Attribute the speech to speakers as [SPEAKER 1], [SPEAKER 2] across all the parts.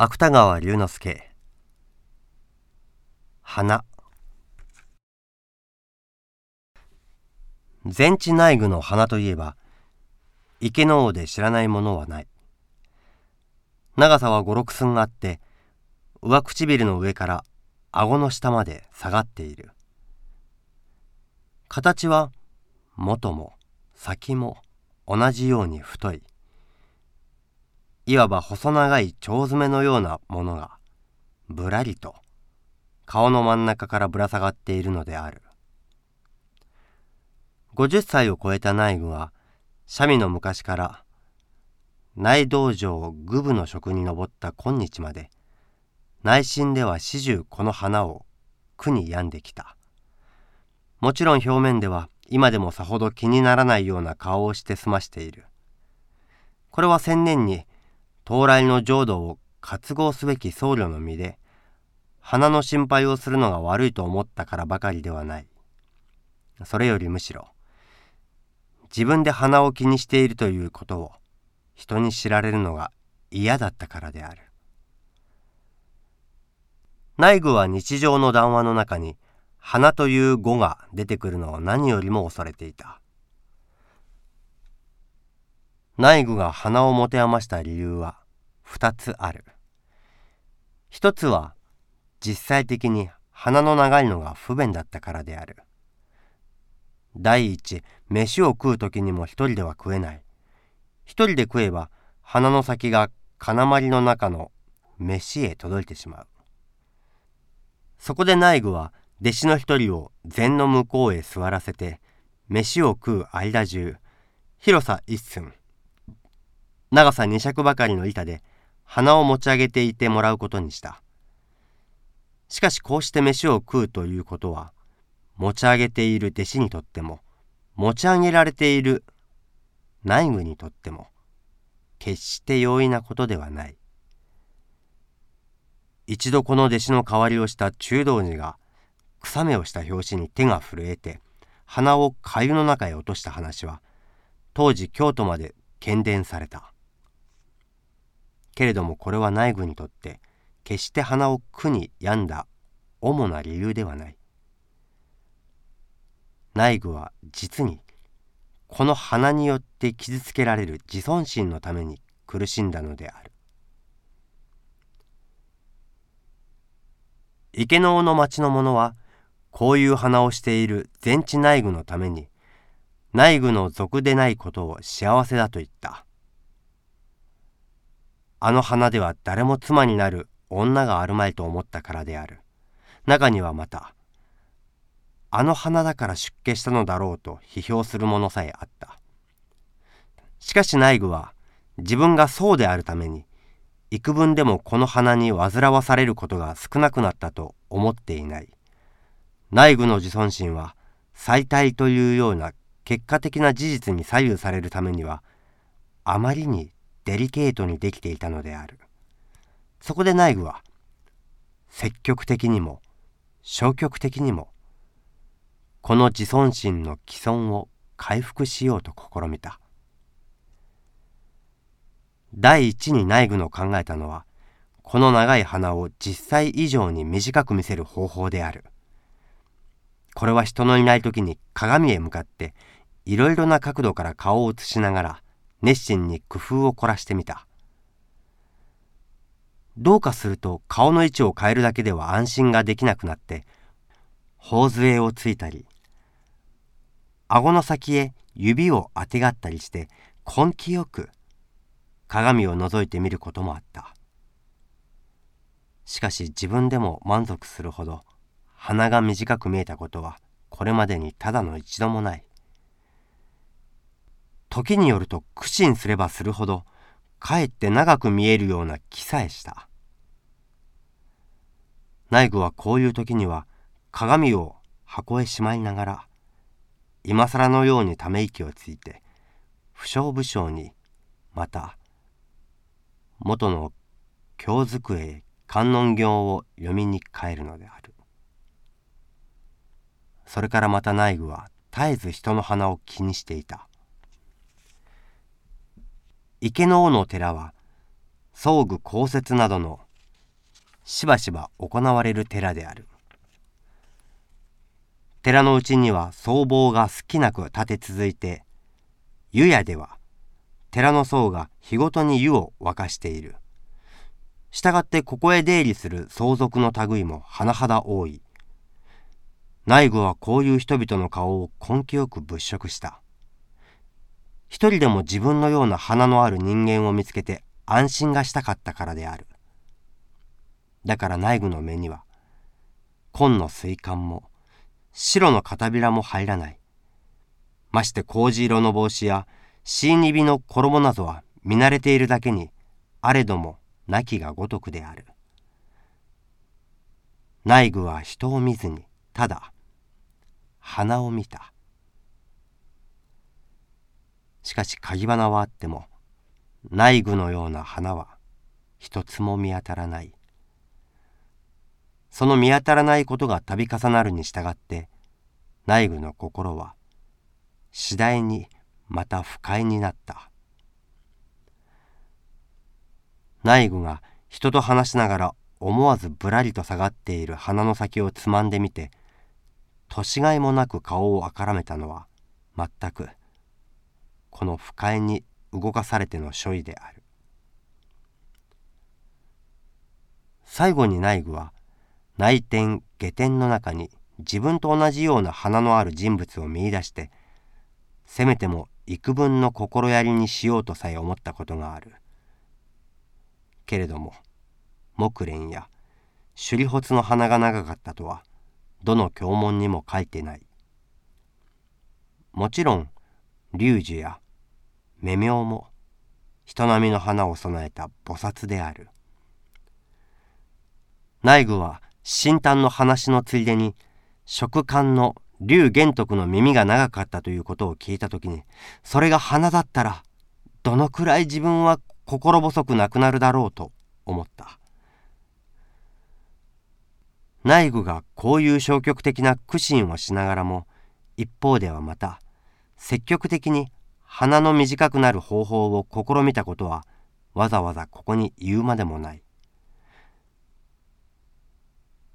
[SPEAKER 1] 芥川龍之介。花。全地内具の花といえば池の王で知らないものはない。長さは五六寸あって上唇の上から顎の下まで下がっている。形は元も先も同じように太い。いわば細長い蝶詰めのようなものがぶらりと顔の真ん中からぶら下がっているのである。50歳を超えた内具は三味の昔から内道場愚部の職に上った今日まで内心では始終この花を苦に病んできた。もちろん表面では今でもさほど気にならないような顔をして済ましている。これは千年に到来の浄土を渇望すべき僧侶の身で花の心配をするのが悪いと思ったからばかりではない。それよりむしろ自分で鼻を気にしているということを人に知られるのが嫌だったからである。内具は日常の談話の中に花という語が出てくるのを何よりも恐れていた。内具が花を持て余した理由は二つある。一つは実際的に鼻の長いのが不便だったからである。第一飯を食う時にも一人では食えない。一人で食えば鼻の先が金まりの中の飯へ届いてしまう。そこで内具は弟子の一人を禅の向こうへ座らせて飯を食う間中広さ一寸長さ二尺ばかりの板で鼻を持ち上げていてもらうことにした。しかしこうして飯を食うということは持ち上げている弟子にとっても持ち上げられている内具にとっても決して容易なことではない。一度この弟子の代わりをした中道寺が草目をした拍子に手が震えて鼻を粥の中へ落とした話は当時京都まで喧伝された。けれどもこれは内具にとって決して鼻を苦に病んだ主な理由ではない。内具は実にこの鼻によって傷つけられる自尊心のために苦しんだのである。池の尾の町の者はこういう鼻をしている全地内具のために内具の俗でないことを幸せだと言った。あの花では誰も妻になる女があるまいと思ったからである。中にはまたあの花だから出家したのだろうと批評するものさえあった。しかし内具は自分がそうであるために幾分でもこの花に煩わされることが少なくなったと思っていない。内具の自尊心は最大というような結果的な事実に左右されるためにはあまりにデリケートにできていたのである。そこで内具は積極的にも消極的にもこの自尊心の既存を回復しようと試みた。第一に内具の考えたのはこの長い鼻を実際以上に短く見せる方法である。これは人のいない時に鏡へ向かっていろいろな角度から顔を映しながら熱心に工夫を凝らしてみた。どうかすると顔の位置を変えるだけでは安心ができなくなって頬杖をついたり顎の先へ指をあてがったりして根気よく鏡を覗いてみることもあった。しかし自分でも満足するほど鼻が短く見えたことはこれまでにただの一度もない。時によると苦心すればするほどかえって長く見えるような気さえした。内具はこういう時には鏡を箱へしまいながら今更のようにため息をついて不祥不祥にまた元の京机観音行を読みに帰るのである。それからまた内具は絶えず人の鼻を気にしていた。池の王の寺は装具降雪などのしばしば行われる寺である。寺のうちには僧帽が好きなく立て続いて湯屋では寺の僧が日ごとに湯を沸かしている。したがってここへ出入りする相続の類も甚だ多い。内部はこういう人々の顔を根気よく物色した。一人でも自分のような花のある人間を見つけて安心がしたかったからである。だから内部の目には紺の水管も白の片びらも入らない。まして麹色の帽子やシーニビの衣などは見慣れているだけにあれども亡きがごとくである。内具は人を見ずにただ花を見た。しかし鍵花はあっても内具のような花は一つも見当たらない。その見当たらないことが度重なるに従って内具の心は次第にまた不快になった。内具が人と話しながら思わずぶらりと下がっている鼻の先をつまんでみて年がいもなく顔をあからめたのは全くこの不快に動かされての所意である。最後に内具は内天下天の中に自分と同じような花のある人物を見いだしてせめても幾分の心やりにしようとさえ思ったことがある。けれども木蓮や首里発の花が長かったとはどの経文にも書いてない。もちろん龍樹や目明も人並みの花を備えた菩薩である。内具は新丹の話のついでに食官の龍玄徳の耳が長かったということを聞いた時にそれが花だったらどのくらい自分は心細くなくなるだろうと思った。内具がこういう消極的な苦心をしながらも一方ではまた積極的に鼻の短くなる方法を試みたことはわざわざここに言うまでもない。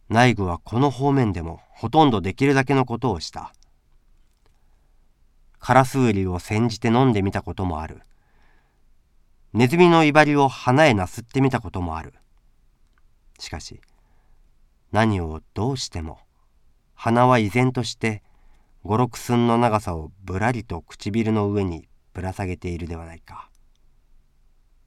[SPEAKER 1] 内具はこの方面でもほとんどできるだけのことをした。カラスウリを煎じて飲んでみたこともある。ネズミの威張りを花へなすってみたこともある。しかし何をどうしても鼻は依然として五六寸の長さをぶらりと唇の上にぶら下げているではないか。